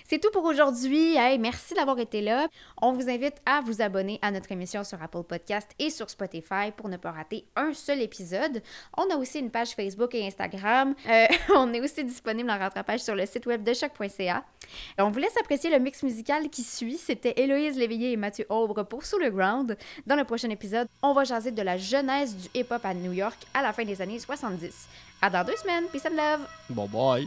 C'est tout pour aujourd'hui. Hey, merci d'avoir été là. On vous invite à vous abonner à notre émission sur Apple Podcast et sur Spotify pour ne pas rater un seul épisode. On a aussi une page Facebook et Instagram. Euh, (laughs) on est aussi disponible en rattrapage sur le site web de choc.ca. On vous laisse apprécier le mix musical qui suit. C'était Héloïse Léveillé et Mathieu Aubre pour Sous le Ground. Dans le prochain épisode, on va jaser de la jeunesse du hip-hop à New York à la fin des années 70. À dans deux semaines. Peace and love! Bon bye.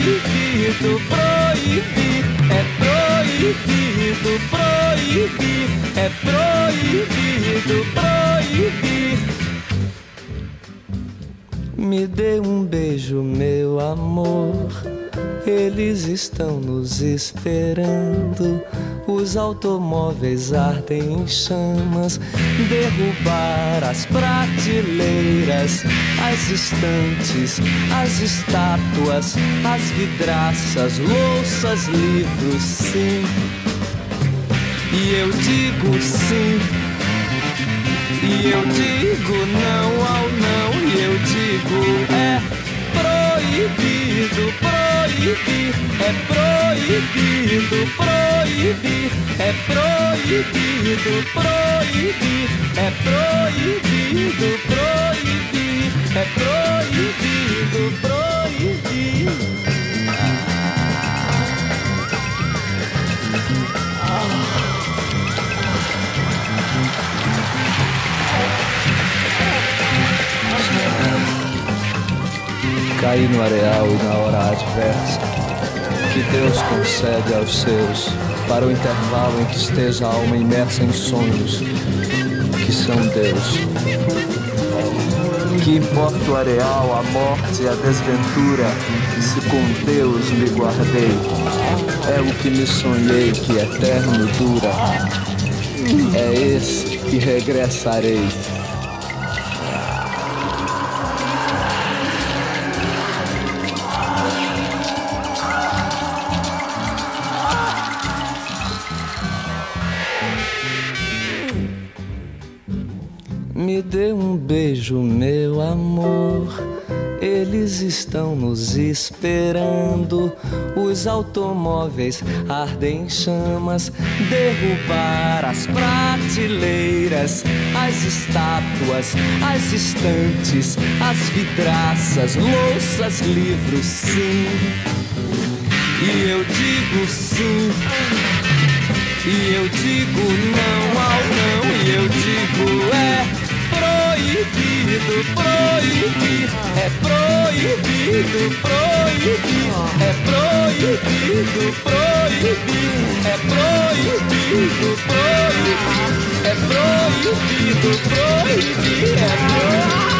proibido proibir, é proibido proibir, é proibido proibir. Me dê um beijo, meu amor. Eles estão nos esperando. Os automóveis ardem em chamas. Derrubar as prateleiras, as estantes, as estátuas, as vidraças, louças, livros, sim. E eu digo sim. E eu digo não ao não, e eu digo é proibido proibir, é proibido proibir, é proibido proibir, é proibido proibir, é proibido proibir. Cair no areal e na hora adversa, que Deus concede aos seus, para o intervalo em que esteja a alma imersa em sonhos, que são Deus. Que importa o areal, a morte e a desventura, se com Deus me guardei. É o que me sonhei que eterno dura. É esse que regressarei. Dê um beijo, meu amor. Eles estão nos esperando. Os automóveis ardem em chamas. Derrubar as prateleiras, as estátuas, as estantes, as vidraças, louças, livros, sim. E eu digo sim. E eu digo não ao não, e eu digo é proibido, proibido, é proibido, proibido, é proibido, proibido, é proibido, proibido, é proibido, proibido, é proibido.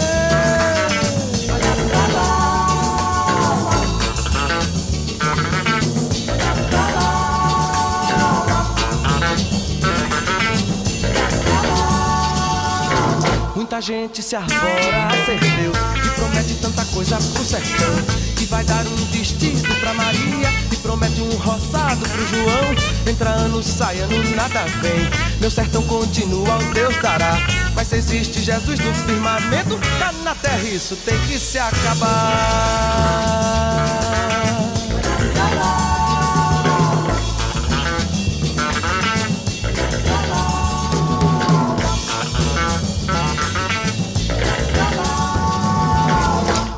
Muita gente se arvora a ser Deus e promete tanta coisa pro sertão. Que vai dar um vestido pra Maria e promete um roçado pro João. Entra ano, sai ano, nada vem. Meu sertão continua, o Deus dará. Mas se existe Jesus no firmamento, cá na terra isso tem que se acabar.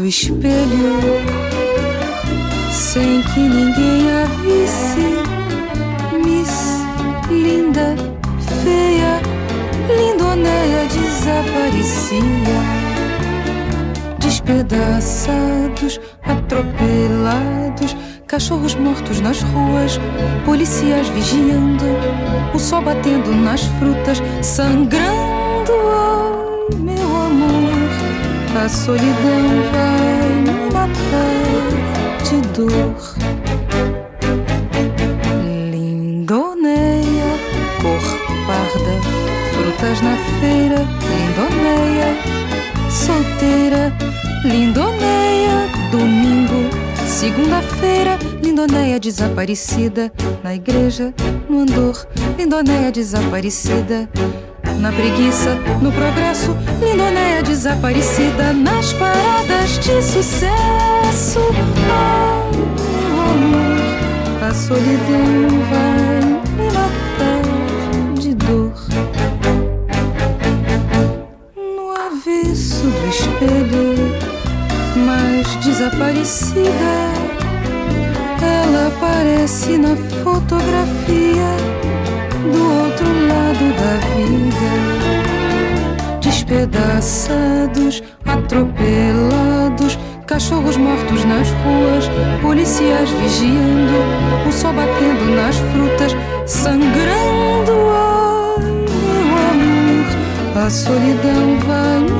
Do espelho, sem que ninguém a visse. Miss linda, feia, lindonéia desaparecia. Despedaçados, atropelados, cachorros mortos nas ruas, policiais vigiando, o sol batendo nas frutas, sangrando. Ai, meu amor, a solidão vai me matar de dor. Lindoneia, cor parda, frutas na feira, lindoneia, solteira, lindoneia, domingo, segunda-feira, lindoneia desaparecida, na igreja, no andor, lindoneia desaparecida. Na preguiça, no progresso, lindoneia desaparecida nas paradas de sucesso. Ai, meu amor, a solidão vai me matar de dor. No avesso do espelho, mais desaparecida, ela aparece na fotografia do outro lado da vida. Despedaçados, atropelados, cachorros mortos nas ruas, policiais vigiando, o sol batendo nas frutas, sangrando. Ai, meu amor, a solidão vai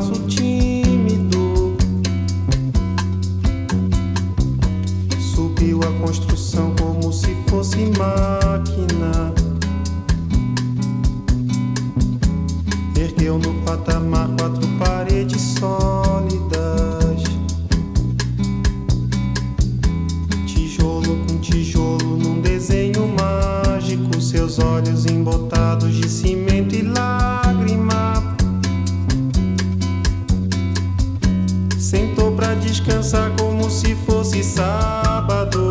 Subiu a construção como se fosse máquina. Ergueu no patamar quatro paredes sólidas. Tijolo com tijolo num desenho mágico. Seus olhos embotados de cimento e lágrima. descansa como se fosse sábado.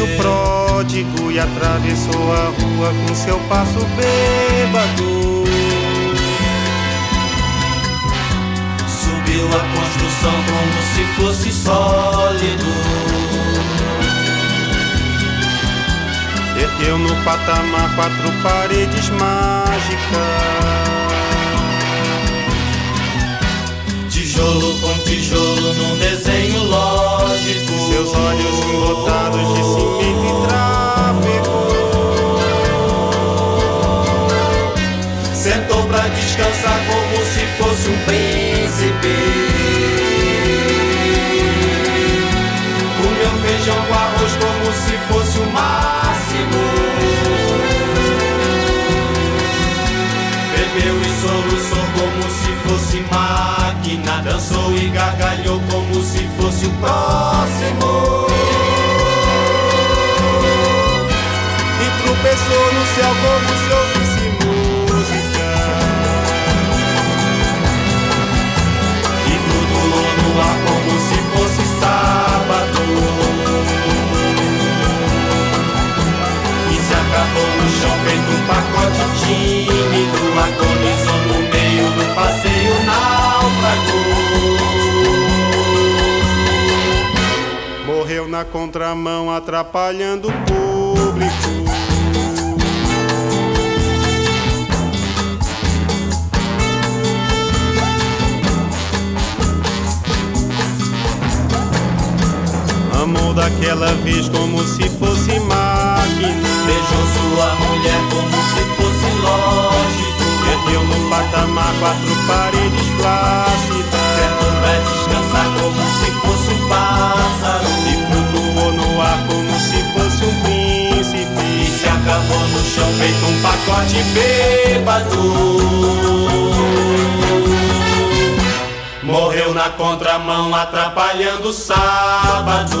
O pródigo e atravessou a rua com seu passo bêbado. Subiu a construção como se fosse sólido Ergueu no patamar quatro paredes mágicas. Tijolo com tijolo num desenho lógico Seus olhos embotados de cimento e tráfego. Sentou pra descansar como se fosse um príncipe dançou e gargalhou como se fosse o próximo. E tropeçou no céu como se feito um pacote tímido. Agonizou no meio do passeio náufrago. Morreu na contramão, atrapalhando o público. Amou daquela vez como se fosse máquina. Beijou sua mulher como se fosse lógico. Perdeu no patamar quatro paredes plácidas. Certo vai descansar como se fosse um pássaro. E flutuou no ar como se fosse um E príncipe. se acabou no chão feito um pacote bêbado. Morreu na contramão atrapalhando o sábado.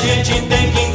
Gente tem que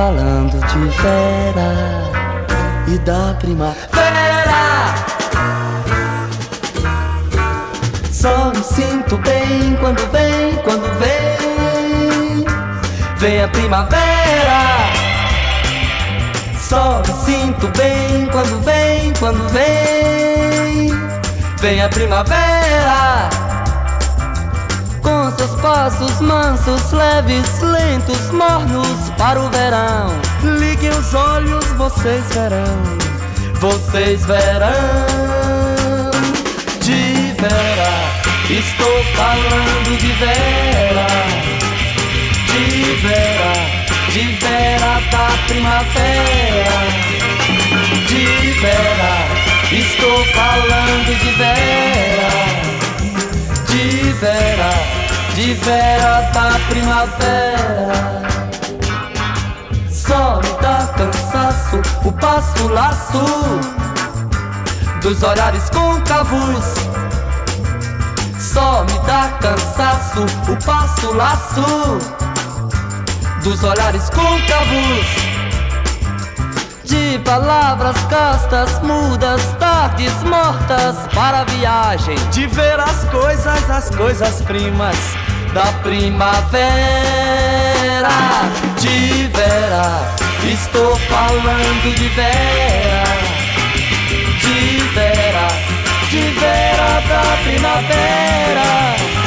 falando de Vera e da primavera. Só me sinto bem quando vem, quando vem, vem a primavera. Só me sinto bem quando vem, quando vem, vem a primavera. Seus passos mansos, leves, lentos, mornos para o verão. Liguem os olhos, vocês verão, vocês verão. De Vera, estou falando de Vera. De Vera, de Vera da primavera. De Vera, estou falando de Vera de Vera, de Vera da primavera. Só me dá cansaço o passo laço dos olhares côncavos. Só me dá cansaço o passo laço dos olhares côncavos de palavras castas, mudas, tardes mortas para a viagem, de ver as coisas, as coisas primas da primavera. De Vera, estou falando de Vera, de Vera, de Vera da primavera.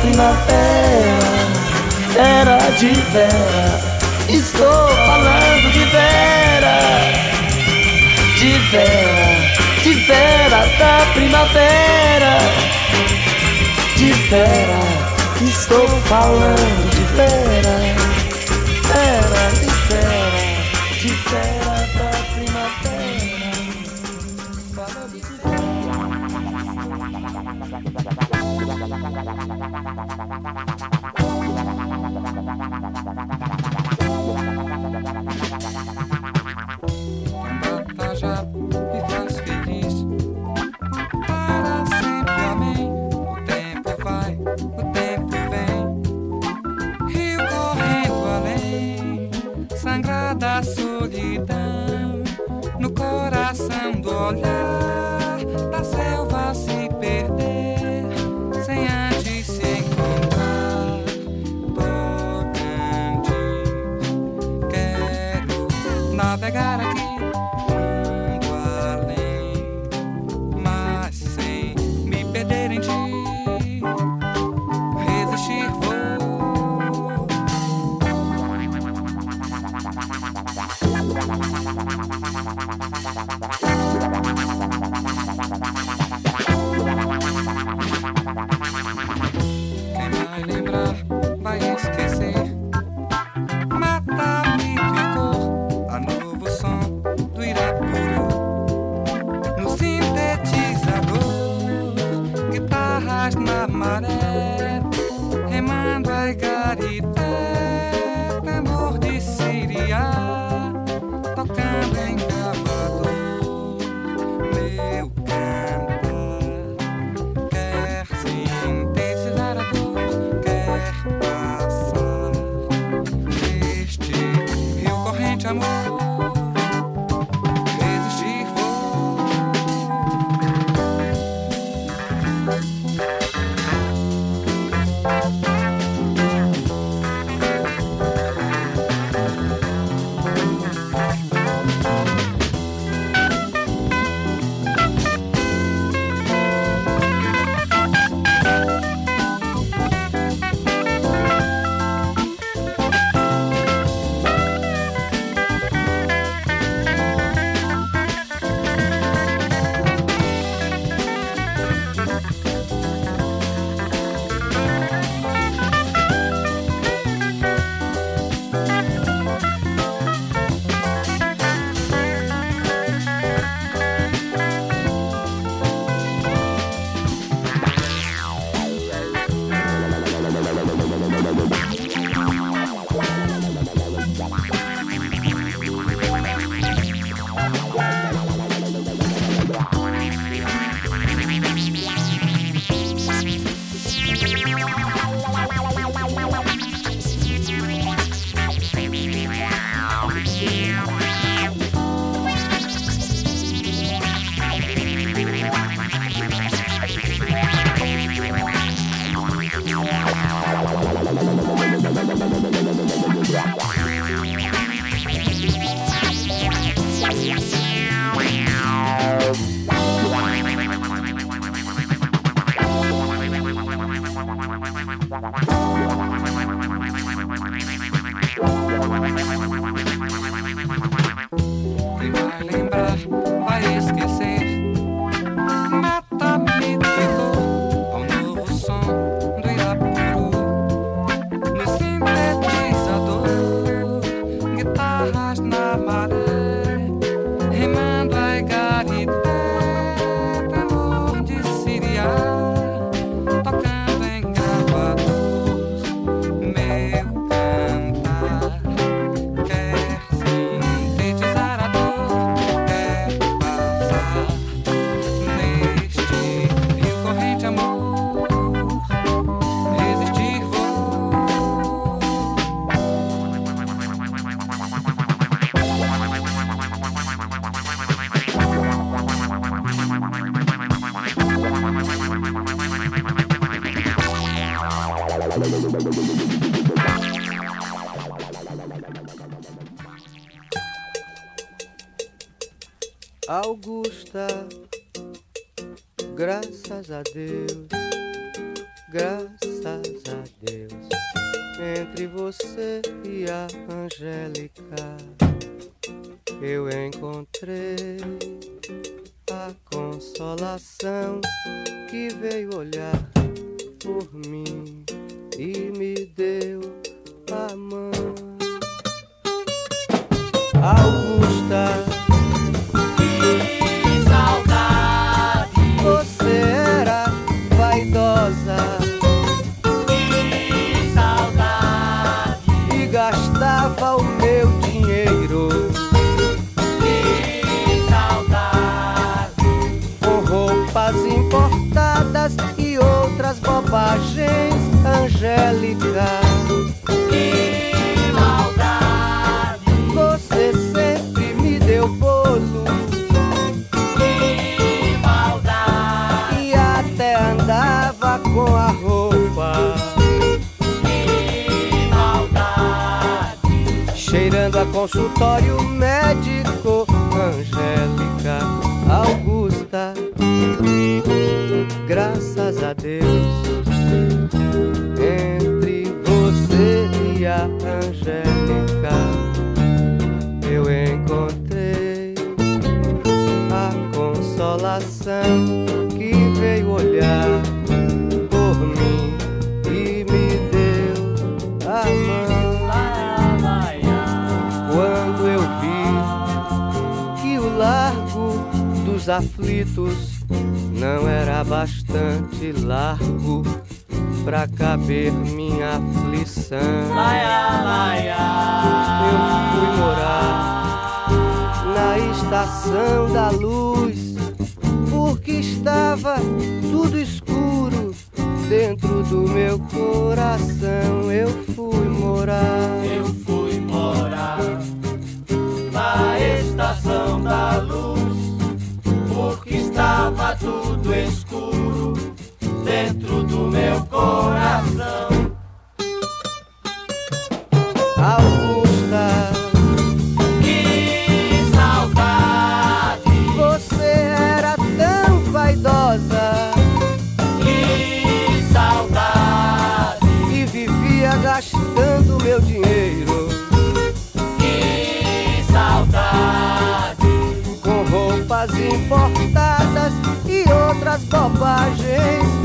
primavera era de vera. Estou falando de vera, de vera, de vera da primavera, de vera. Estou falando de vera, era de vera, de vera. Augusta, graças a Deus. que veio olhar por mim e me deu a mão. Quando eu vi que o largo dos aflitos não era bastante largo pra caber minha aflição. Eu fui morar na estação da luz estava tudo escuro. Dentro do meu coração eu fui morar. Eu fui morar na estação da luz, porque estava tudo escuro. Dentro do meu coração. bobagem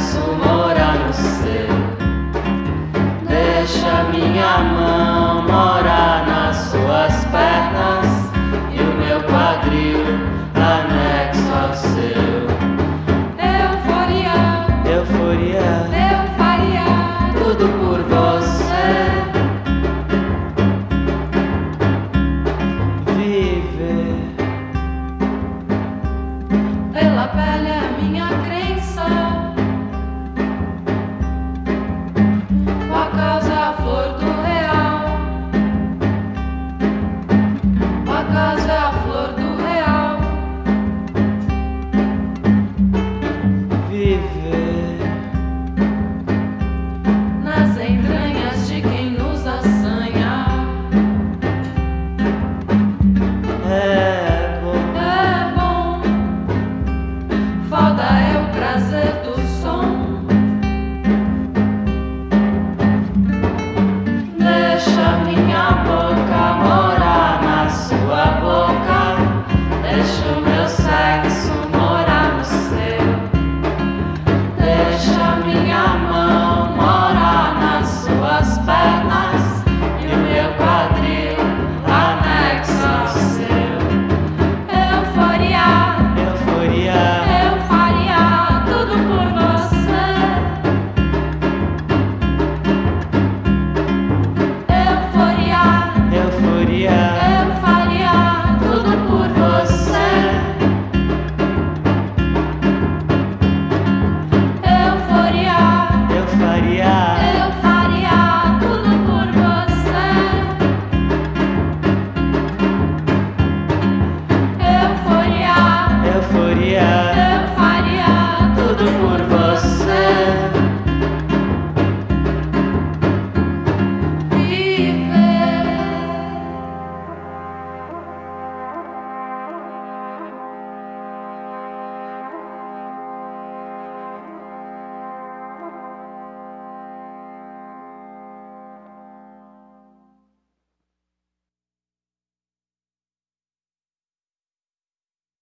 morar na